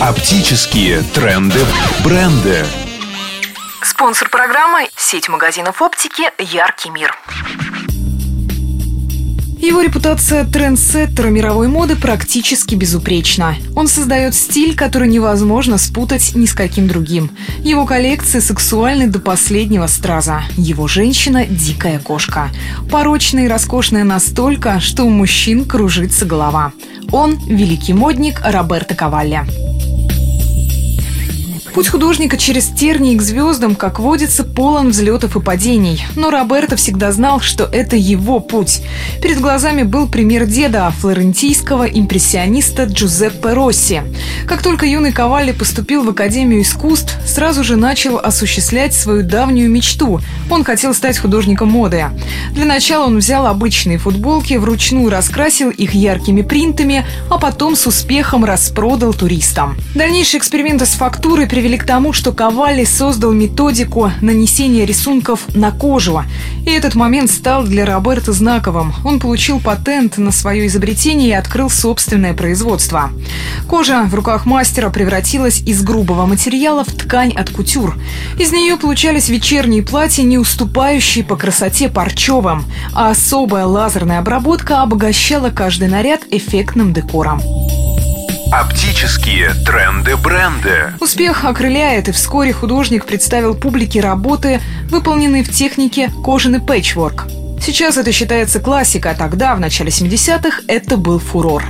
Оптические тренды, бренды. Спонсор программы – сеть магазинов оптики «Яркий мир». Его репутация трендсеттера мировой моды практически безупречна. Он создает стиль, который невозможно спутать ни с каким другим. Его коллекции сексуальны до последнего страза. Его женщина – дикая кошка. Порочная и роскошная настолько, что у мужчин кружится голова. Он – великий модник Роберто Кавалли. Путь художника через тернии к звездам, как водится, полон взлетов и падений. Но Роберто всегда знал, что это его путь. Перед глазами был пример деда, флорентийского импрессиониста Джузеппе Росси. Как только юный Кавалли поступил в Академию искусств, сразу же начал осуществлять свою давнюю мечту. Он хотел стать художником моды. Для начала он взял обычные футболки, вручную раскрасил их яркими принтами, а потом с успехом распродал туристам. Дальнейшие эксперименты с фактурой привели привели к тому, что Ковали создал методику нанесения рисунков на кожу. И этот момент стал для Роберта знаковым. Он получил патент на свое изобретение и открыл собственное производство. Кожа в руках мастера превратилась из грубого материала в ткань от кутюр. Из нее получались вечерние платья, не уступающие по красоте парчевым, а особая лазерная обработка обогащала каждый наряд эффектным декором. Оптические тренды бренда. Успех окрыляет, и вскоре художник представил публике работы, выполненные в технике кожаный пэтчворк. Сейчас это считается классикой, а тогда, в начале 70-х, это был фурор.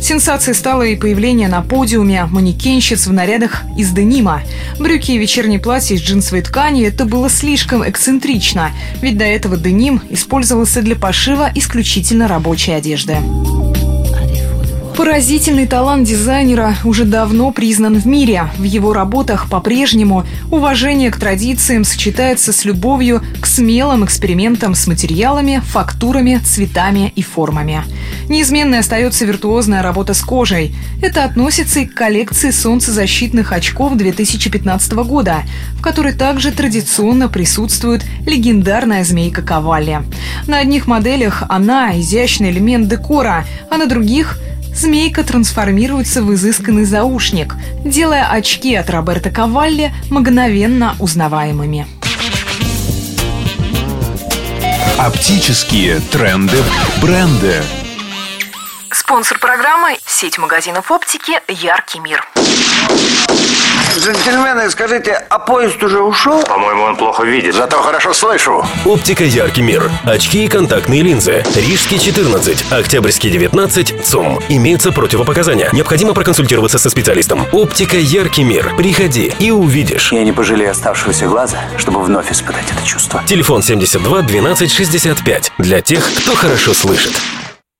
Сенсацией стало и появление на подиуме манекенщиц в нарядах из денима. Брюки и вечерние платья из джинсовой ткани – это было слишком эксцентрично, ведь до этого деним использовался для пошива исключительно рабочей одежды. Поразительный талант дизайнера уже давно признан в мире. В его работах по-прежнему уважение к традициям сочетается с любовью к смелым экспериментам с материалами, фактурами, цветами и формами. Неизменной остается виртуозная работа с кожей. Это относится и к коллекции солнцезащитных очков 2015 года, в которой также традиционно присутствует легендарная змейка Кавалли. На одних моделях она – изящный элемент декора, а на других – Змейка трансформируется в изысканный заушник, делая очки от Роберта Кавалли мгновенно узнаваемыми. Оптические тренды бренды. Спонсор программы – сеть магазинов оптики «Яркий мир». Джентльмены, скажите, а поезд уже ушел? По-моему, он плохо видит. Зато хорошо слышу. Оптика «Яркий мир». Очки и контактные линзы. Рижский 14, Октябрьский 19, ЦУМ. Имеются противопоказания. Необходимо проконсультироваться со специалистом. Оптика «Яркий мир». Приходи и увидишь. Я не пожалею оставшегося глаза, чтобы вновь испытать это чувство. Телефон 72 12 65. Для тех, кто хорошо слышит.